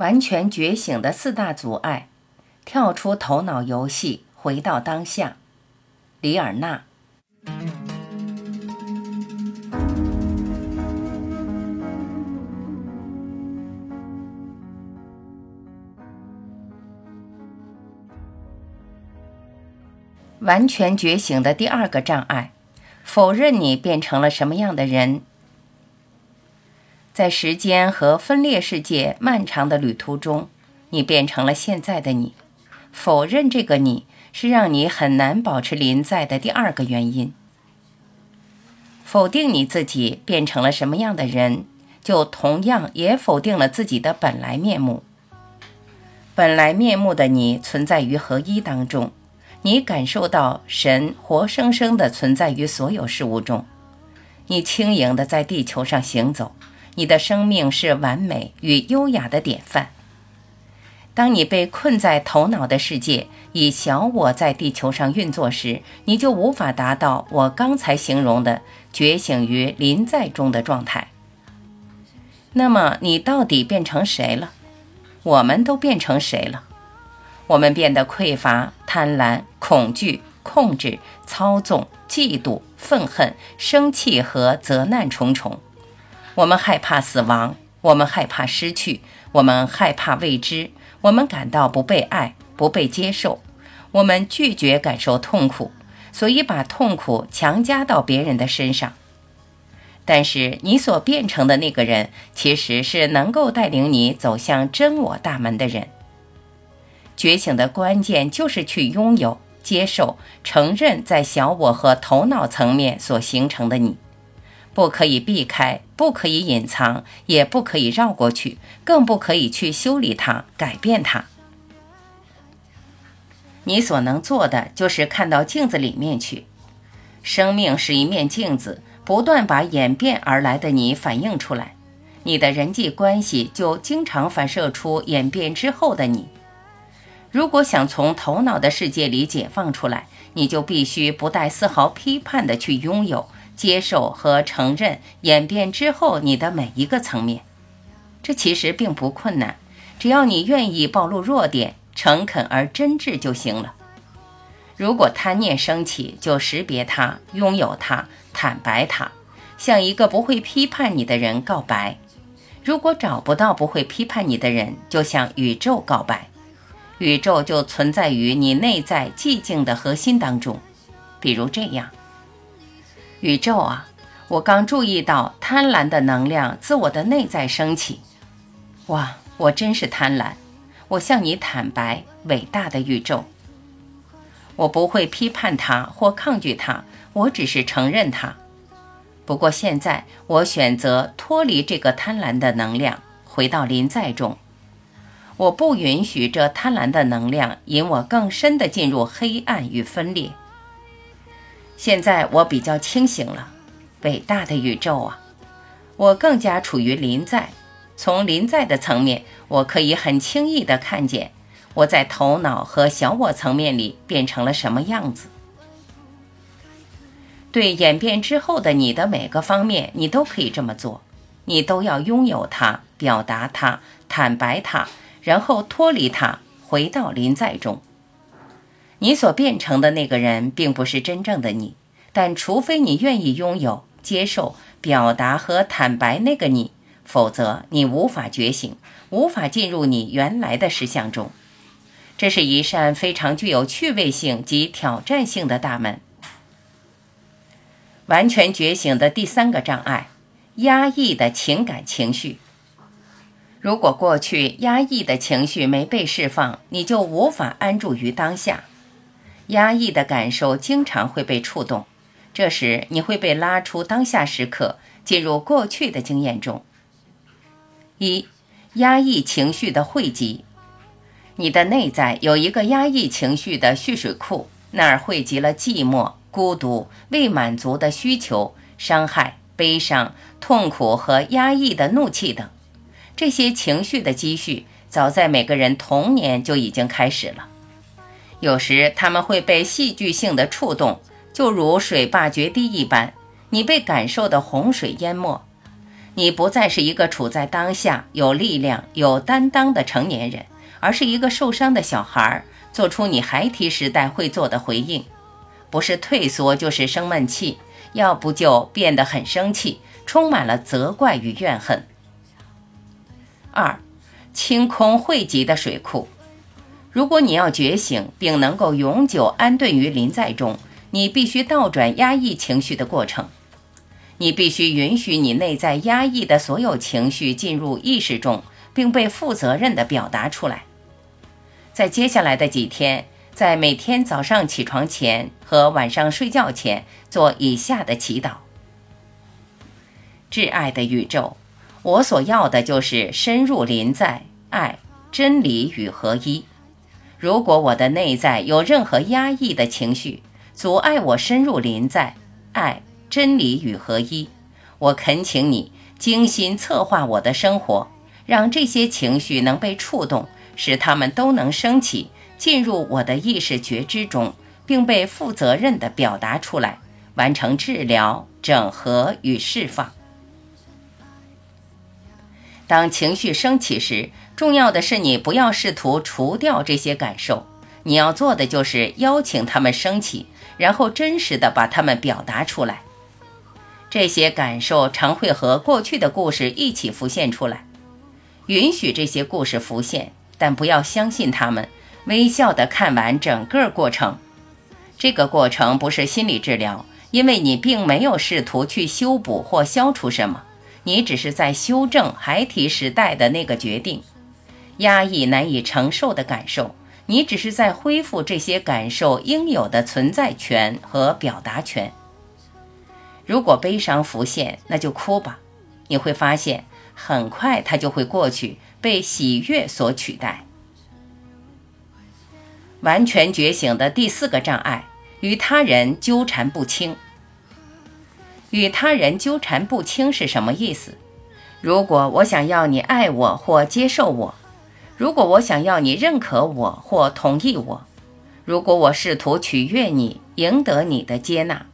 完全觉醒的四大阻碍，跳出头脑游戏，回到当下。里尔纳。完全觉醒的第二个障碍，否认你变成了什么样的人。在时间和分裂世界漫长的旅途中，你变成了现在的你。否认这个你是让你很难保持临在的第二个原因。否定你自己变成了什么样的人，就同样也否定了自己的本来面目。本来面目的你存在于合一当中，你感受到神活生生的存在于所有事物中，你轻盈的在地球上行走。你的生命是完美与优雅的典范。当你被困在头脑的世界，以小我在地球上运作时，你就无法达到我刚才形容的觉醒于临在中的状态。那么，你到底变成谁了？我们都变成谁了？我们变得匮乏、贪婪、恐惧、控制、操纵、嫉妒、愤恨、生气和责难重重。我们害怕死亡，我们害怕失去，我们害怕未知，我们感到不被爱、不被接受，我们拒绝感受痛苦，所以把痛苦强加到别人的身上。但是你所变成的那个人，其实是能够带领你走向真我大门的人。觉醒的关键就是去拥有、接受、承认，在小我和头脑层面所形成的你。不可以避开，不可以隐藏，也不可以绕过去，更不可以去修理它、改变它。你所能做的就是看到镜子里面去。生命是一面镜子，不断把演变而来的你反映出来。你的人际关系就经常反射出演变之后的你。如果想从头脑的世界里解放出来，你就必须不带丝毫批判的去拥有。接受和承认演变之后你的每一个层面，这其实并不困难，只要你愿意暴露弱点，诚恳而真挚就行了。如果贪念升起，就识别它，拥有它，坦白它，向一个不会批判你的人告白。如果找不到不会批判你的人，就向宇宙告白。宇宙就存在于你内在寂静的核心当中，比如这样。宇宙啊，我刚注意到贪婪的能量自我的内在升起。哇，我真是贪婪！我向你坦白，伟大的宇宙。我不会批判它或抗拒它，我只是承认它。不过现在我选择脱离这个贪婪的能量，回到临在中。我不允许这贪婪的能量引我更深地进入黑暗与分裂。现在我比较清醒了，伟大的宇宙啊！我更加处于临在，从临在的层面，我可以很轻易地看见我在头脑和小我层面里变成了什么样子。对演变之后的你的每个方面，你都可以这么做，你都要拥有它，表达它，坦白它，然后脱离它，回到临在中。你所变成的那个人，并不是真正的你，但除非你愿意拥有、接受、表达和坦白那个你，否则你无法觉醒，无法进入你原来的实相中。这是一扇非常具有趣味性及挑战性的大门。完全觉醒的第三个障碍：压抑的情感情绪。如果过去压抑的情绪没被释放，你就无法安住于当下。压抑的感受经常会被触动，这时你会被拉出当下时刻，进入过去的经验中。一、压抑情绪的汇集，你的内在有一个压抑情绪的蓄水库，那儿汇集了寂寞、孤独、未满足的需求、伤害、悲伤、痛苦和压抑的怒气等。这些情绪的积蓄，早在每个人童年就已经开始了。有时他们会被戏剧性的触动，就如水坝决堤一般，你被感受的洪水淹没。你不再是一个处在当下、有力量、有担当的成年人，而是一个受伤的小孩，做出你孩提时代会做的回应，不是退缩就是生闷气，要不就变得很生气，充满了责怪与怨恨。二，清空汇集的水库。如果你要觉醒并能够永久安顿于临在中，你必须倒转压抑情绪的过程。你必须允许你内在压抑的所有情绪进入意识中，并被负责任地表达出来。在接下来的几天，在每天早上起床前和晚上睡觉前做以下的祈祷：挚爱的宇宙，我所要的就是深入临在、爱、真理与合一。如果我的内在有任何压抑的情绪，阻碍我深入临在、爱。真理与合一，我恳请你精心策划我的生活，让这些情绪能被触动，使它们都能升起，进入我的意识觉知中，并被负责任地表达出来，完成治疗、整合与释放。当情绪升起时，重要的是你不要试图除掉这些感受，你要做的就是邀请它们升起，然后真实的把它们表达出来。这些感受常会和过去的故事一起浮现出来，允许这些故事浮现，但不要相信他们。微笑的看完整个过程。这个过程不是心理治疗，因为你并没有试图去修补或消除什么，你只是在修正孩提时代的那个决定，压抑难以承受的感受。你只是在恢复这些感受应有的存在权和表达权。如果悲伤浮现，那就哭吧。你会发现，很快它就会过去，被喜悦所取代。完全觉醒的第四个障碍：与他人纠缠不清。与他人纠缠不清是什么意思？如果我想要你爱我或接受我，如果我想要你认可我或同意我，如果我试图取悦你，赢得你的接纳。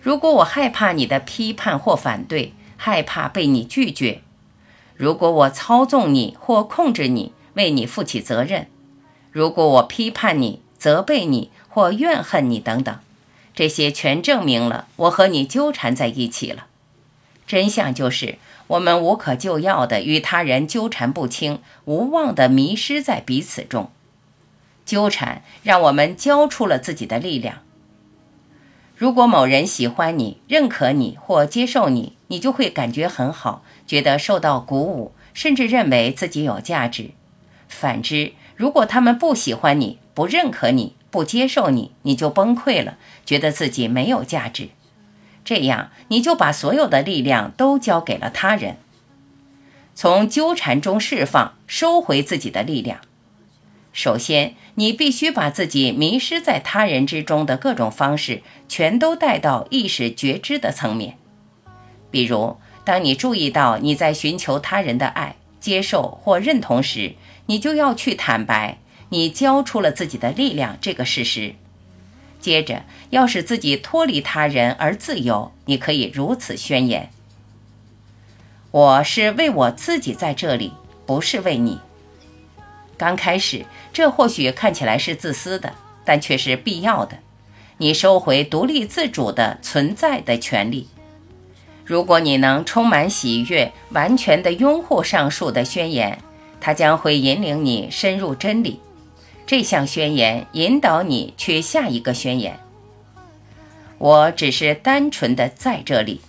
如果我害怕你的批判或反对，害怕被你拒绝；如果我操纵你或控制你，为你负起责任；如果我批判你、责备你或怨恨你等等，这些全证明了我和你纠缠在一起了。真相就是，我们无可救药的与他人纠缠不清，无望的迷失在彼此中。纠缠让我们交出了自己的力量。如果某人喜欢你、认可你或接受你，你就会感觉很好，觉得受到鼓舞，甚至认为自己有价值。反之，如果他们不喜欢你、不认可你、不接受你，你就崩溃了，觉得自己没有价值。这样，你就把所有的力量都交给了他人，从纠缠中释放，收回自己的力量。首先，你必须把自己迷失在他人之中的各种方式，全都带到意识觉知的层面。比如，当你注意到你在寻求他人的爱、接受或认同时，你就要去坦白你交出了自己的力量这个事实。接着，要使自己脱离他人而自由，你可以如此宣言：“我是为我自己在这里，不是为你。”刚开始，这或许看起来是自私的，但却是必要的。你收回独立自主的存在的权利。如果你能充满喜悦，完全的拥护上述的宣言，它将会引领你深入真理。这项宣言引导你去下一个宣言。我只是单纯的在这里，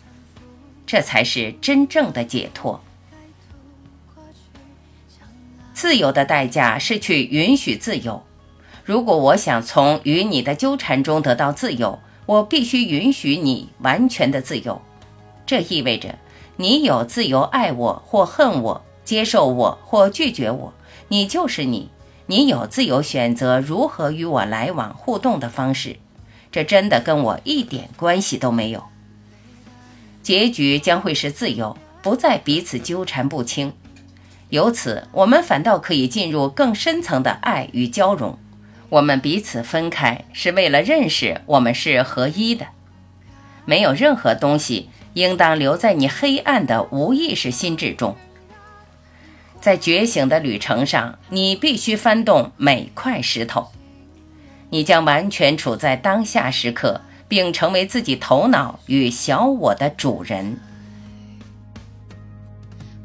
这才是真正的解脱。自由的代价是去允许自由。如果我想从与你的纠缠中得到自由，我必须允许你完全的自由。这意味着你有自由爱我或恨我，接受我或拒绝我。你就是你，你有自由选择如何与我来往互动的方式。这真的跟我一点关系都没有。结局将会是自由，不再彼此纠缠不清。由此，我们反倒可以进入更深层的爱与交融。我们彼此分开，是为了认识我们是合一的。没有任何东西应当留在你黑暗的无意识心智中。在觉醒的旅程上，你必须翻动每块石头。你将完全处在当下时刻，并成为自己头脑与小我的主人。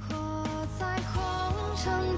活在空城